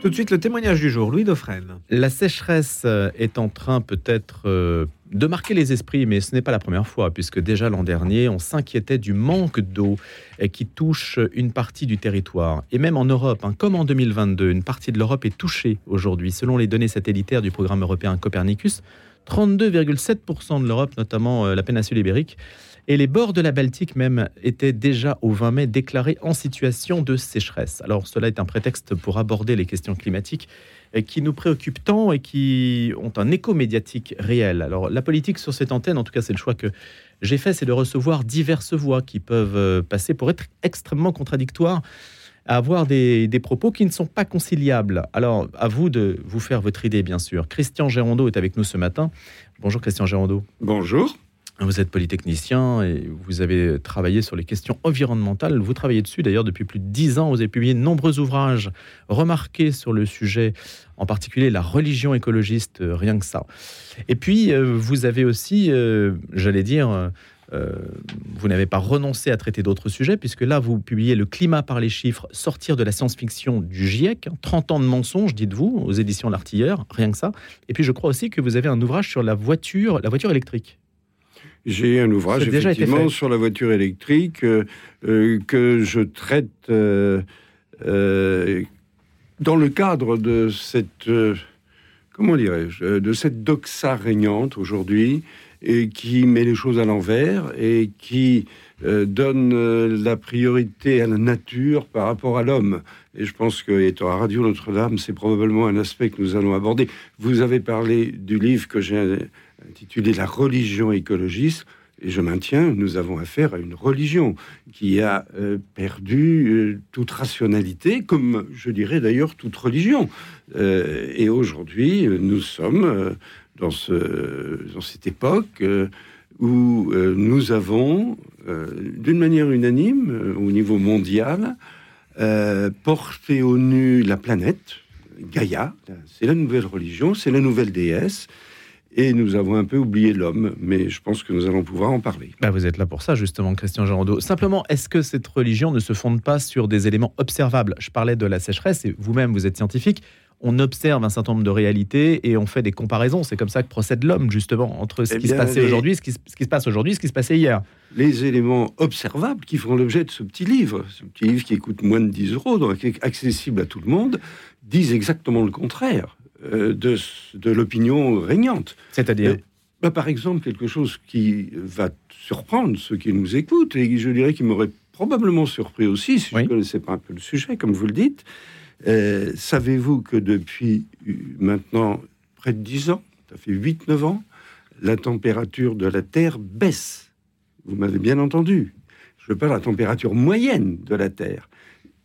Tout de suite, le témoignage du jour, Louis Dauphren. La sécheresse euh, est en train peut-être euh, de marquer les esprits, mais ce n'est pas la première fois, puisque déjà l'an dernier, on s'inquiétait du manque d'eau qui touche une partie du territoire. Et même en Europe, hein, comme en 2022, une partie de l'Europe est touchée aujourd'hui. Selon les données satellitaires du programme européen Copernicus, 32,7% de l'Europe, notamment euh, la péninsule ibérique, et les bords de la Baltique même étaient déjà au 20 mai déclarés en situation de sécheresse. Alors cela est un prétexte pour aborder les questions climatiques qui nous préoccupent tant et qui ont un écho médiatique réel. Alors la politique sur cette antenne, en tout cas c'est le choix que j'ai fait, c'est de recevoir diverses voix qui peuvent euh, passer pour être extrêmement contradictoires à avoir des, des, propos qui ne sont pas conciliables. Alors, à vous de vous faire votre idée, bien sûr. Christian Gérondeau est avec nous ce matin. Bonjour, Christian Gérondeau. Bonjour. Vous êtes polytechnicien et vous avez travaillé sur les questions environnementales. Vous travaillez dessus d'ailleurs depuis plus de dix ans. Vous avez publié de nombreux ouvrages remarqués sur le sujet, en particulier la religion écologiste, euh, rien que ça. Et puis, euh, vous avez aussi, euh, j'allais dire, vous n'avez pas renoncé à traiter d'autres sujets, puisque là, vous publiez Le climat par les chiffres, sortir de la science-fiction du GIEC, 30 ans de mensonges, dites-vous, aux éditions L'Artilleur, rien que ça. Et puis, je crois aussi que vous avez un ouvrage sur la voiture, la voiture électrique. J'ai un ouvrage effectivement sur la voiture électrique euh, euh, que je traite euh, dans le cadre de cette comment dirais-je de cette doxa régnante aujourd'hui et qui met les choses à l'envers et qui donne la priorité à la nature par rapport à l'homme. Et je pense que, étant à Radio Notre-Dame, c'est probablement un aspect que nous allons aborder. Vous avez parlé du livre que j'ai intitulé La religion écologiste. Et je maintiens, nous avons affaire à une religion qui a euh, perdu euh, toute rationalité, comme je dirais d'ailleurs toute religion. Euh, et aujourd'hui, nous sommes dans, ce, dans cette époque où nous avons, d'une manière unanime, au niveau mondial, porté au nu la planète, Gaïa. C'est la nouvelle religion, c'est la nouvelle déesse et nous avons un peu oublié l'homme, mais je pense que nous allons pouvoir en parler. Bah vous êtes là pour ça, justement, Christian Gérondeau. Simplement, est-ce que cette religion ne se fonde pas sur des éléments observables? Je parlais de la sécheresse, et vous-même, vous êtes scientifique. On observe un certain nombre de réalités et on fait des comparaisons. C'est comme ça que procède l'homme, justement, entre ce eh qui se passait aujourd'hui, ce qui, ce qui se passe aujourd'hui, ce qui se passait hier. Les éléments observables qui font l'objet de ce petit livre, ce petit livre qui coûte moins de 10 euros, donc accessible à tout le monde, disent exactement le contraire. Euh, de, de l'opinion régnante. C'est-à-dire bah, Par exemple, quelque chose qui va surprendre ceux qui nous écoutent, et je dirais qui m'aurait probablement surpris aussi si je ne connaissais pas un peu le sujet, comme vous le dites. Euh, savez-vous que depuis euh, maintenant près de 10 ans, ça fait 8-9 ans, la température de la Terre baisse? Vous m'avez bien entendu. Je parle de la température moyenne de la Terre.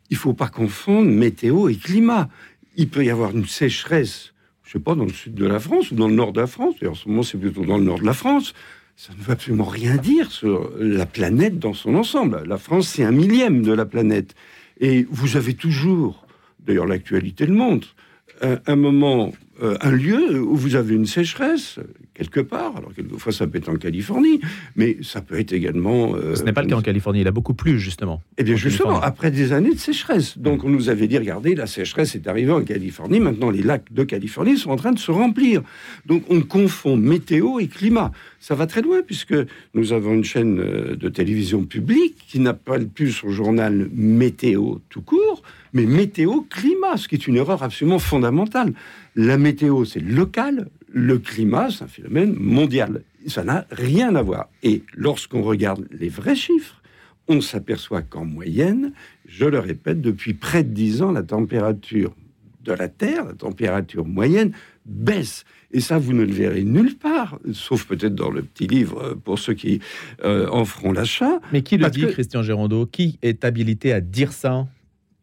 Il faut pas confondre météo et climat il peut y avoir une sécheresse, je sais pas, dans le sud de la France ou dans le nord de la France, et en ce moment c'est plutôt dans le nord de la France, ça ne veut absolument rien dire sur la planète dans son ensemble. La France, c'est un millième de la planète. Et vous avez toujours, d'ailleurs l'actualité le montre, un moment euh, un lieu où vous avez une sécheresse quelque part. Alors quelquefois ça peut être en Californie, mais ça peut être également. Euh, Ce n'est pas le cas en Californie. Il a beaucoup plu justement. Eh bien justement, après des années de sécheresse. Donc on nous avait dit regardez, la sécheresse est arrivée en Californie. Maintenant les lacs de Californie sont en train de se remplir. Donc on confond météo et climat. Ça va très loin puisque nous avons une chaîne euh, de télévision publique qui n'a pas le plus son journal météo tout court, mais météo climat, ce qui est une erreur absolument fondamentale. La météo, c'est local, le climat, c'est un phénomène mondial. Ça n'a rien à voir. Et lorsqu'on regarde les vrais chiffres, on s'aperçoit qu'en moyenne, je le répète, depuis près de 10 ans, la température de la Terre, la température moyenne, baisse. Et ça, vous ne le verrez nulle part, sauf peut-être dans le petit livre pour ceux qui euh, en feront l'achat. Mais qui le dit, Christian Gérondeau? Qui est habilité à dire ça?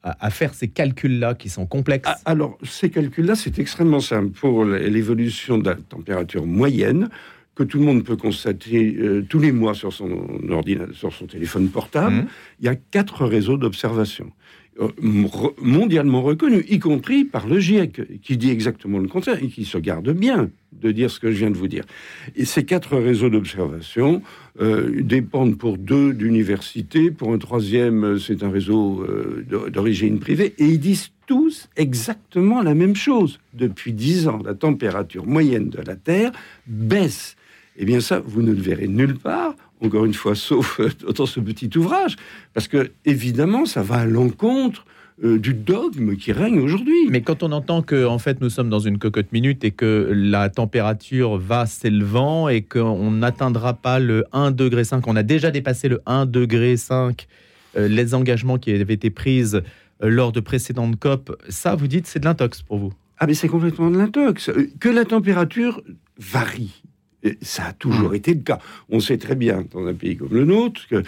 À, faire ces calculs-là qui sont complexes ah, Alors, ces calculs-là, c'est extrêmement simple. Pour l'évolution de la température moyenne, que tout le monde peut constater euh, tous les mois sur son ordinateur, sur son téléphone portable, mmh. il y a quatre réseaux d'observation. Euh, mondialement reconnu, y compris par le GIEC, qui dit exactement le contraire et qui se garde bien de dire ce que je viens de vous dire. Et ces quatre réseaux d'observation euh, dépendent pour deux d'universités, pour un troisième, euh, c'est un réseau d'origine privée, et ils disent tous exactement la même chose. Depuis dix ans, la température moyenne de la Terre baisse. Eh bien ça, vous ne le verrez nulle part encore une fois, sauf dans ce petit ouvrage, parce que évidemment, ça va à l'encontre euh, du dogme qui règne aujourd'hui. Mais quand on entend que en fait nous sommes dans une cocotte minute et que la température va s'élevant et qu'on n'atteindra pas le 1 degré 5, on a déjà dépassé le 1 degré 5, euh, les engagements qui avaient été pris euh, lors de précédentes COP, ça vous dites c'est de l'intox pour vous Ah mais c'est complètement de l'intox. Que la température varie ça a toujours mmh. été le cas. On sait très bien, dans un pays comme le nôtre, que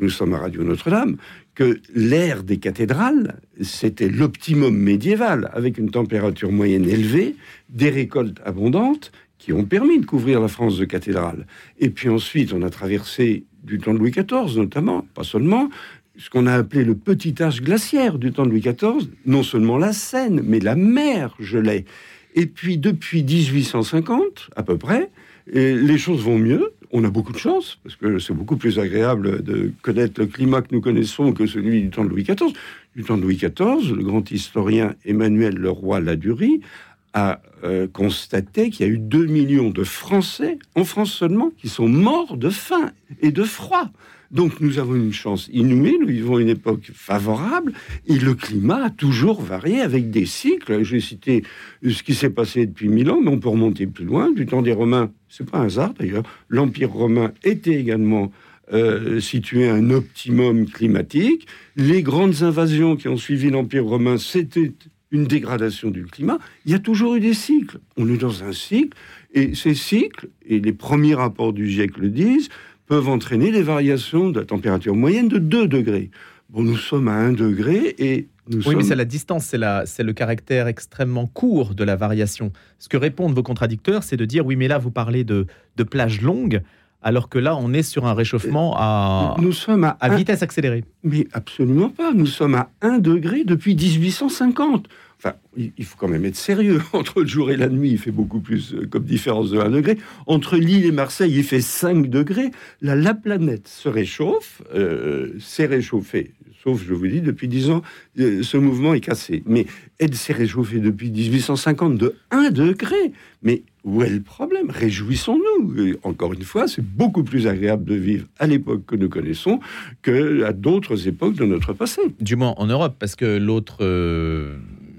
nous sommes à Radio Notre-Dame, que l'ère des cathédrales, c'était l'optimum médiéval, avec une température moyenne élevée, des récoltes abondantes, qui ont permis de couvrir la France de cathédrales. Et puis ensuite, on a traversé du temps de Louis XIV, notamment, pas seulement, ce qu'on a appelé le petit âge glaciaire du temps de Louis XIV, non seulement la Seine, mais la mer gelait. Et puis depuis 1850, à peu près, et les choses vont mieux. On a beaucoup de chance, parce que c'est beaucoup plus agréable de connaître le climat que nous connaissons que celui du temps de Louis XIV. Du temps de Louis XIV, le grand historien Emmanuel Leroy Ladurie a euh, constaté qu'il y a eu 2 millions de Français, en France seulement, qui sont morts de faim et de froid. Donc nous avons une chance inouïe, nous vivons une époque favorable, et le climat a toujours varié avec des cycles. J'ai cité ce qui s'est passé depuis mille ans, mais on peut remonter plus loin, du temps des Romains, c'est pas un hasard d'ailleurs, l'Empire romain était également euh, situé à un optimum climatique. Les grandes invasions qui ont suivi l'Empire romain, c'était une dégradation du climat. Il y a toujours eu des cycles. On est dans un cycle, et ces cycles, et les premiers rapports du GIEC le disent, peuvent entraîner des variations de la température moyenne de 2 degrés. Bon, nous sommes à 1 degré et nous oui, mais c'est la distance, c'est, la, c'est le caractère extrêmement court de la variation. Ce que répondent vos contradicteurs, c'est de dire oui, mais là, vous parlez de, de plages longues, alors que là, on est sur un réchauffement à, nous sommes à, à vitesse accélérée. Mais absolument pas. Nous sommes à 1 degré depuis 1850. Il faut quand même être sérieux. Entre le jour et la nuit, il fait beaucoup plus euh, comme différence de 1 degré. Entre Lille et Marseille, il fait 5 degrés. Là, la planète se réchauffe, euh, s'est réchauffée. Sauf, je vous dis, depuis 10 ans, euh, ce mouvement est cassé. Mais elle s'est réchauffée depuis 1850 de 1 degré. Mais où est le problème? Réjouissons-nous. Encore une fois, c'est beaucoup plus agréable de vivre à l'époque que nous connaissons que à d'autres époques de notre passé. Du moins en Europe, parce que l'autre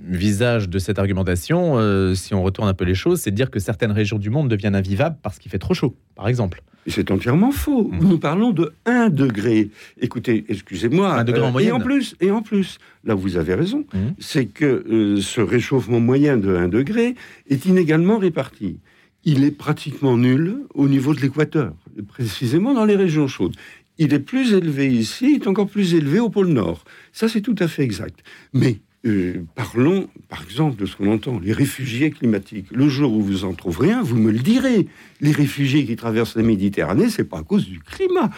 visage de cette argumentation, euh, si on retourne un peu les choses, c'est de dire que certaines régions du monde deviennent invivables parce qu'il fait trop chaud, par exemple. C'est entièrement faux. Mmh. Nous parlons de 1 degré. Écoutez, excusez-moi. Un degré en euh, moyenne. Et en plus, et en plus, là vous avez raison, mmh. c'est que euh, ce réchauffement moyen de 1 degré est inégalement réparti. Il est pratiquement nul au niveau de l'équateur, précisément dans les régions chaudes. Il est plus élevé ici, il est encore plus élevé au pôle Nord. Ça, c'est tout à fait exact. Mais euh, parlons, par exemple, de ce qu'on entend, les réfugiés climatiques. Le jour où vous en trouverez un, vous me le direz. Les réfugiés qui traversent la Méditerranée, c'est pas à cause du climat.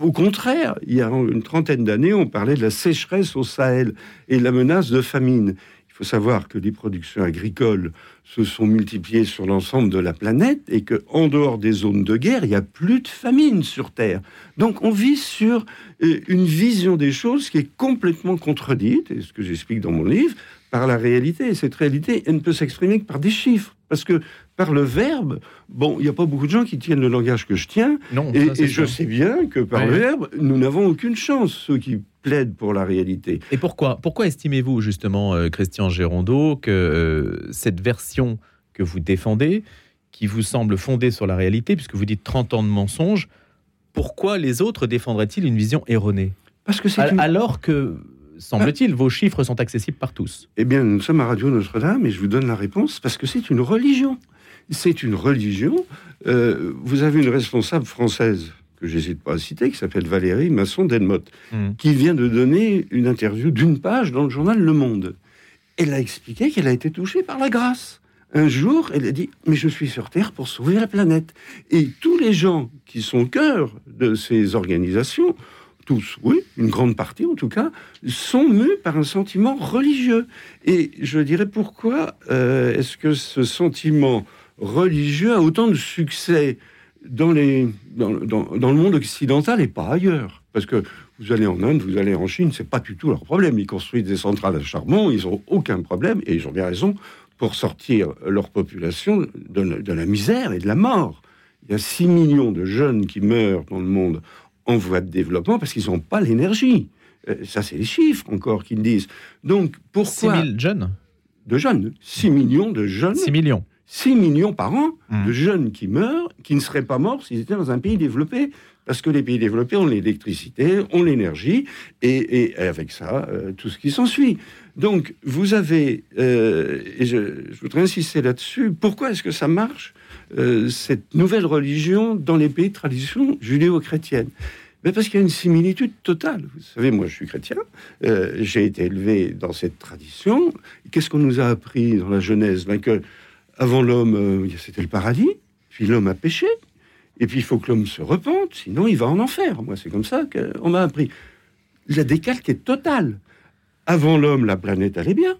au contraire, il y a une trentaine d'années, on parlait de la sécheresse au Sahel et la menace de famine faut savoir que les productions agricoles se sont multipliées sur l'ensemble de la planète et que en dehors des zones de guerre, il n'y a plus de famine sur Terre. Donc on vit sur euh, une vision des choses qui est complètement contredite, et ce que j'explique dans mon livre, par la réalité. Et cette réalité, elle ne peut s'exprimer que par des chiffres. Parce que par le verbe, bon, il n'y a pas beaucoup de gens qui tiennent le langage que je tiens. Non, et, je sais bien que par le verbe, nous n'avons aucune chance, ceux qui plaident pour la réalité. Et pourquoi Pourquoi estimez-vous, justement, euh, Christian Gérondeau, que euh, cette version que vous défendez, qui vous semble fondée sur la réalité, puisque vous dites 30 ans de mensonges, pourquoi les autres défendraient-ils une vision erronée? Parce que c'est Alors que semble-t-il, vos chiffres sont accessibles par tous. Eh bien, nous sommes à Radio Notre-Dame et je vous donne la réponse parce que c'est une religion. C'est une religion. Euh, vous avez une responsable française que j'hésite pas à citer, qui s'appelle Valérie Masson-Delmotte, hmm. qui vient de donner une interview d'une page dans le journal Le Monde. Elle a expliqué qu'elle a été touchée par la grâce. Un jour, elle a dit Mais je suis sur Terre pour sauver la planète. Et tous les gens qui sont au cœur de ces organisations tous, oui, une grande partie en tout cas, sont mus par un sentiment religieux. Et je dirais pourquoi euh, est-ce que ce sentiment religieux a autant de succès dans, les, dans, le monde occidental et pas ailleurs Parce que vous allez en Inde, vous allez en Chine, c'est pas du tout leur problème. Ils construisent des centrales à charbon, ils n'ont aucun problème, et ils ont bien raison, pour sortir leur population de, de la misère et de la mort. Il y a 6 millions de jeunes qui meurent dans le monde en voie de développement parce qu'ils n'ont pas l'énergie. Euh, ça, c'est les chiffres encore qu'ils disent. Donc, pourquoi... 6 000 jeunes? De jeunes. 6 millions de jeunes. 6 millions. 6 millions par an Mmh. de jeunes qui meurent, qui ne seraient pas morts s'ils étaient dans un pays développé. Parce que les pays développés ont l'électricité, ont l'énergie, et, et avec ça, euh, tout ce qui s'ensuit. Donc, vous avez, euh, et je, je voudrais insister là-dessus, pourquoi est-ce que ça marche, euh, cette nouvelle religion, dans les pays de tradition judéo-chrétienne? Mais parce qu'il y a une similitude totale. Vous savez, moi, je suis chrétien. euh, J'ai été élevé dans cette tradition. Qu'est-ce qu'on nous a appris dans la Genèse? Ben que avant l'homme, euh, c'était le paradis. Puis l'homme a péché. Et puis il faut que l'homme se repente, sinon il va en enfer. Moi, c'est comme ça qu'on m'a appris. La décalque est totale. Avant l'homme, la planète allait bien.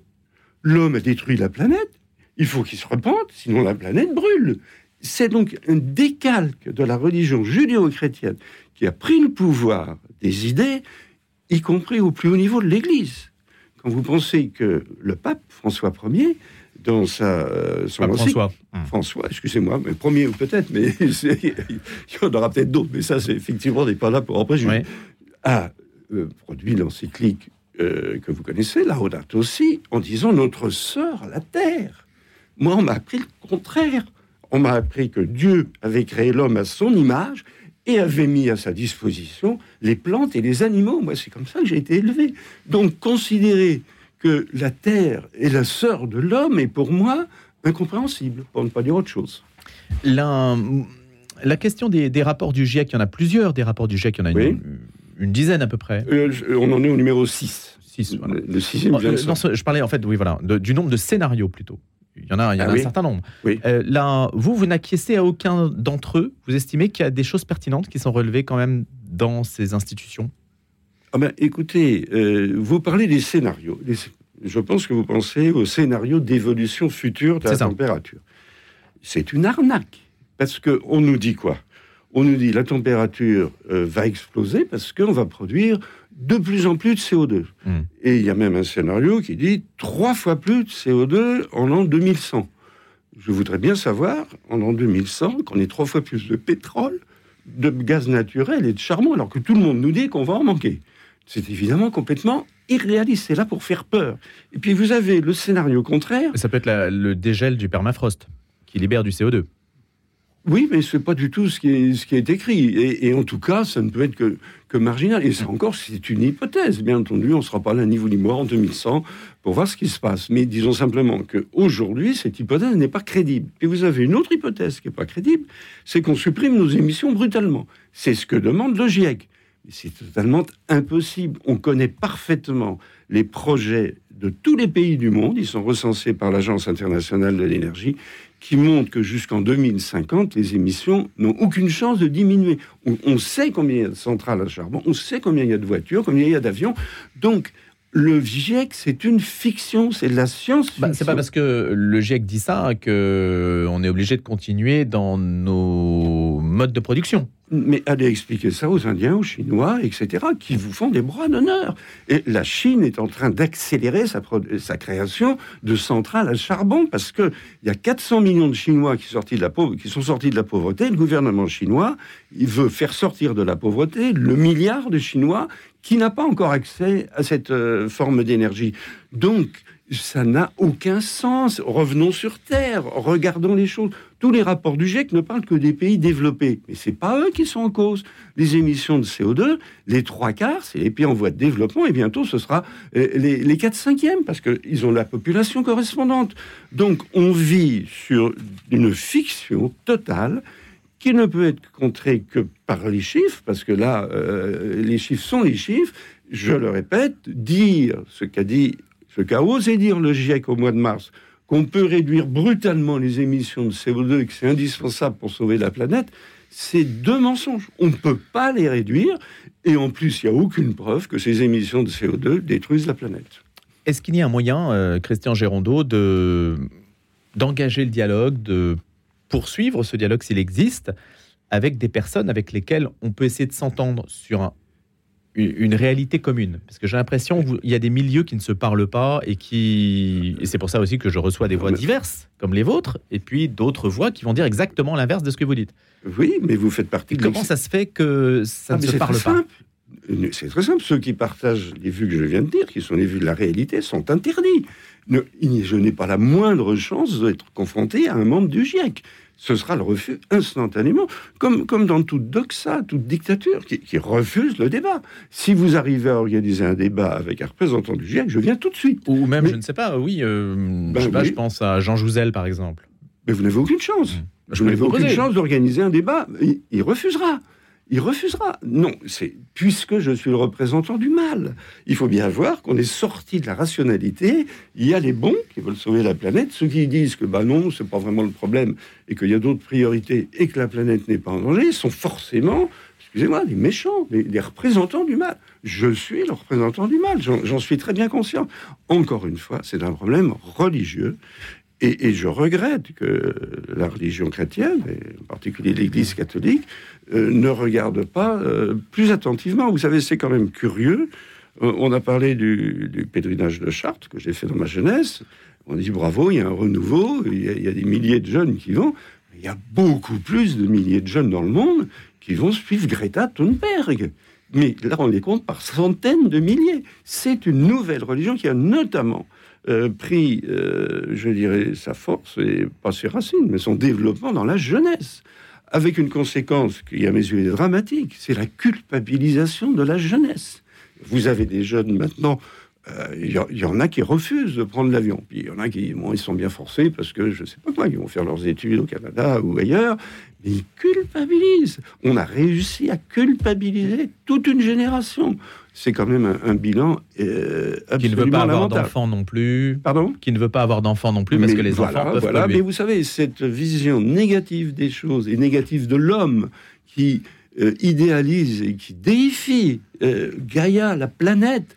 L'homme a détruit la planète. Il faut qu'il se repente, sinon la planète brûle. C'est donc un décalque de la religion judéo-chrétienne qui a pris le pouvoir des idées, y compris au plus haut niveau de l'Église. Quand vous pensez que le pape François Ier, dans sa, euh, son Pape encyclique- François. François, excusez-moi, mais premier ou peut-être, mais il y en aura peut-être d'autres, mais ça, c'est effectivement, on n'est pas là pour en préjuger. A euh, produit l'encyclique euh, que vous connaissez, Laudato aussi, en disant notre sœur, la terre. Moi, on m'a appris le contraire. On m'a appris que Dieu avait créé l'homme à son image et avait mis à sa disposition les plantes et les animaux. Moi, c'est comme ça que j'ai été élevé. Donc, considérer que la terre est la sœur de l'homme est pour moi incompréhensible, pour ne pas dire autre chose. La, la question des, des rapports du GIEC, il y en a plusieurs des rapports du GIEC, il y en a Oui. une, une dizaine à peu près. Euh, on en est au numéro 6. Six, voilà. Le, le sixième de Euh, non, je parlais en fait, oui, voilà, de- du nombre de scénarios plutôt. Il y en a, il y en a Ah un certain nombre. Oui. Euh, là, vous, vous n'acquiescez à aucun d'entre eux. Vous estimez qu'il y a des choses pertinentes qui sont relevées quand même dans ces institutions? Ah ben, écoutez, euh, vous parlez des scénarios. Je pense que vous pensez au scénario d'évolution future de la température. C'est une arnaque. Parce que on nous dit quoi? On nous dit la température euh, va exploser parce qu'on va produire de plus en plus de CO2. Mm. Et il y a même un scénario qui dit trois fois plus de CO2 en l'an 2100. Je voudrais bien savoir, en l'an 2100, qu'on ait trois fois plus de pétrole, de gaz naturel et de charbon, alors que tout le monde nous dit qu'on va en manquer. C'est évidemment complètement irréaliste. C'est là pour faire peur. Et puis vous avez le scénario contraire. Ça peut être la- le dégel du permafrost qui libère du CO2. Oui, mais c'est pas du tout ce qui est, ce qui est écrit. Et, et en tout cas, ça ne peut être que, que marginal. Et ça encore, c'est une hypothèse. Bien entendu, on ne sera pas là ni vous ni moi en 2100 pour voir ce qui se passe. Mais disons simplement qu'aujourd'hui, cette hypothèse n'est pas crédible. Et vous avez une autre hypothèse qui n'est pas crédible, c'est qu'on supprime nos émissions brutalement. C'est ce que demande le GIEC. C'est totalement impossible. On connaît parfaitement les projets de tous les pays du monde. Ils sont recensés par l'Agence internationale de l'énergie qui montrent que jusqu'en 2050, les émissions n'ont aucune chance de diminuer. On, sait combien il y a de centrales à charbon, on sait combien il y a de voitures, combien il y a d'avions. Donc, le GIEC, c'est une fiction, c'est de la science-fiction. Bah, c'est pas parce que le GIEC dit ça que on est obligé de continuer dans nos modes de production. Mais allez expliquer ça aux Indiens, aux Chinois, etc., qui vous font des bras d'honneur. Et la Chine est en train d'accélérer sa, création de centrales à charbon parce que il y a 400 millions de Chinois qui sont sortis de la pauvreté. Le gouvernement chinois, il veut faire sortir de la pauvreté le milliard de Chinois qui n'a pas encore accès à cette euh, forme d'énergie. Donc, ça n'a aucun sens. Revenons sur Terre, regardons les choses. Tous les rapports du GIEC ne parlent que des pays développés. Mais c'est pas eux qui sont en cause. Les émissions de CO2, les trois quarts, c'est les pays en voie de développement, et bientôt ce sera euh, les, quatre cinquièmes, parce qu'ils ont la population correspondante. Donc on vit sur une fiction totale qui ne peut être contrée que par les chiffres, parce que là, euh, les chiffres sont les chiffres. Je le répète, dire ce qu'a dit, ce qu'a osé dire le GIEC au mois de mars, qu'on peut réduire brutalement les émissions de CO2 et que c'est indispensable pour sauver la planète, c'est deux mensonges. On ne peut pas les réduire. Et en plus, il n'y a aucune preuve que ces émissions de CO2 détruisent la planète. Est-ce qu'il y a un moyen, euh, Christian Gérondeau, de d'engager le dialogue, de poursuivre ce dialogue s'il existe, avec des personnes avec lesquelles on peut essayer de s'entendre sur un, une réalité commune Parce que j'ai l'impression qu'il y a des milieux qui ne se parlent pas et qui. Et c'est pour ça aussi que je reçois des voix diverses, comme les vôtres, et puis d'autres voix qui vont dire exactement l'inverse de ce que vous dites. Oui, mais vous faites partie de Comment ça se fait que ça ah, ne se parle pas? C'est très simple. Ceux qui partagent les vues que je viens de dire, qui sont les vues de la réalité, sont interdits. je n'ai pas la moindre chance d'être confronté à un membre du GIEC ce sera le refus instantanément, comme, comme dans toute doxa, toute dictature, qui, refuse le débat. Si vous arrivez à organiser un débat avec un représentant du GIEC, je viens tout de suite. Ou même, je ne sais pas, oui, euh, je, ben je pense à Jean Jouzel, par exemple. Mais vous n'avez aucune chance. Mmh. Je vous n'avez aucune chance d'organiser un débat. il refusera il refusera. Non, c'est puisque je suis le représentant du mal. Il faut bien voir qu'on est sorti de la rationalité. Il y a les bons qui veulent sauver la planète, ceux qui disent que bah non, c'est pas vraiment le problème et qu'il y a d'autres priorités et que la planète n'est pas en danger, sont forcément, excusez-moi, des méchants, des, représentants du mal. Je suis le représentant du mal, j'en suis très bien conscient. Encore une fois, c'est un problème religieux et, je regrette que la religion chrétienne, et en particulier l'Église catholique, euh, ne regarde pas euh, plus attentivement. Vous savez, c'est quand même curieux. Euh, on a parlé du, du pèlerinage de Chartres que j'ai fait dans ma jeunesse. On dit bravo, il y a un renouveau, il y a, des milliers de jeunes qui vont. Il y a beaucoup plus de milliers de jeunes dans le monde qui vont suivre Greta Thunberg. Mais là, on les compte par centaines de milliers. C'est une nouvelle religion qui a notamment euh, pris, euh, je dirais, sa force, et pas ses racines, mais son développement dans la jeunesse, avec une conséquence qui, à mes yeux, est dramatique, c'est la culpabilisation de la jeunesse. Vous avez des jeunes maintenant, euh, il y, en a qui refusent de prendre l'avion, puis il y en a qui, bon, ils sont bien forcés parce que je sais pas quoi, ils vont faire leurs études au Canada ou ailleurs, mais ils culpabilisent. On a réussi à culpabiliser toute une génération c'est quand même un, bilan euh, qui ne veut pas avoir d'enfants non plus. Pardon? Qui ne veut pas avoir d'enfants non plus parce que les enfants peuvent voilà. Mais vous savez, cette vision négative des choses et négative de l'homme qui euh, idéalise et qui déifie euh, Gaïa, la planète,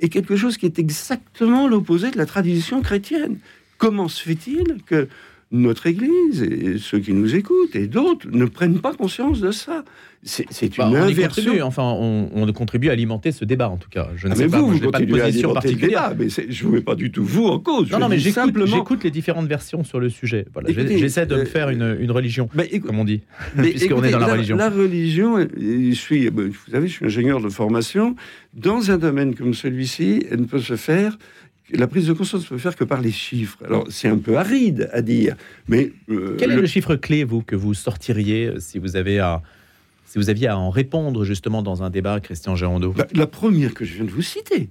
est quelque chose qui est exactement l'opposé de la tradition chrétienne. Comment se fait-il que notre Église et ceux qui nous écoutent et d'autres ne prennent pas conscience de ça. C'est bah, une inversion. enfin, on, contribue à alimenter ce débat en tout cas. Je ne ah, sais pas, vous, pas de position particulière. mais je ne mets pas du tout vous en cause. Non, non mais j'écoute les différentes versions sur le sujet. Voilà, J'essaie de me faire une, une religion, comme on dit, puisqu'on est dans la, religion. La religion, je suis, vous savez, je suis ingénieur de formation. Dans un domaine comme celui-ci, elle ne peut se faire la prise de conscience ne peut faire que par les chiffres. Alors, c'est un peu aride à dire, mais... Euh, Quel est le... chiffre clé, vous, que vous sortiriez euh, si vous avez à... Si vous aviez à en répondre justement dans un débat, Christian Gérondeau bah, La première que je viens de vous citer.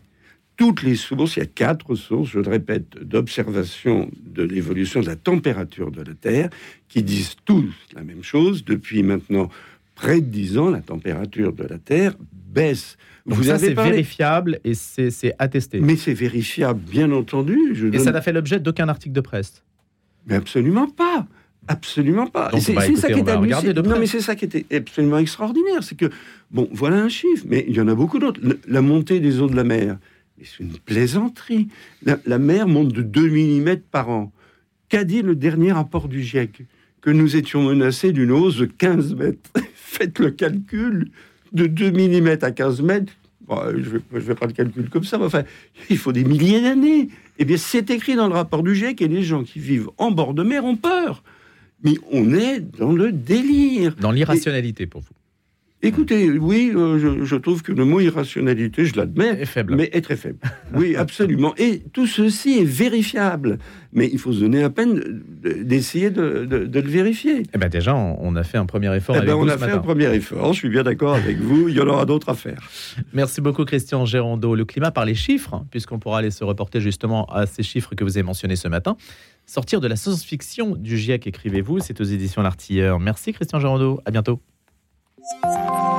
Toutes les sources, il y a quatre sources, je le répète, d'observation de l'évolution de la température de la Terre, qui disent tous la même chose. Depuis maintenant près de dix ans, la température de la Terre baisse vous ça, c'est vérifiable et c'est attesté. Mais c'est vérifiable, bien entendu. et ça n'a fait l'objet d'aucun article de presse Mais absolument pas. Absolument pas. C'est ça qui était Non, mais c'est ça qui était absolument extraordinaire. C'est que, bon, voilà un chiffre, mais il y en a beaucoup d'autres. La montée des eaux de la mer, c'est une plaisanterie. La, mer monte de 2 mm par an. Qu'a dit le dernier rapport du GIEC? Que nous étions menacés d'une hausse de 15 mètres. Faites le calcul de 2 mm à 15 mètres, je ne vais, pas le calcul comme ça, mais enfin, il faut des milliers d'années. Eh bien, c'est écrit dans le rapport du GIEC et les gens qui vivent en bord de mer ont peur. Mais on est dans le délire. Dans l'irrationalité pour vous. Écoutez, oui, euh, je, trouve que le mot irrationalité, je l'admets, est faible. mais est très faible. Oui, absolument. Et tout ceci est vérifiable. Mais il faut se donner la peine d'essayer de, le vérifier. Eh ben déjà, on a fait un premier effort. Eh ben on a fait un premier effort. Je suis bien d'accord avec vous. Il y en aura d'autres à faire. Merci beaucoup, Christian Gérondeau. Le climat par les chiffres, puisqu'on pourra aller se reporter justement à ces chiffres que vous avez mentionnés ce matin. Sortir de la science-fiction du GIEC, écrivez-vous. C'est aux éditions L'Artilleur. Merci, Christian Gérondeau. À bientôt. Thank you.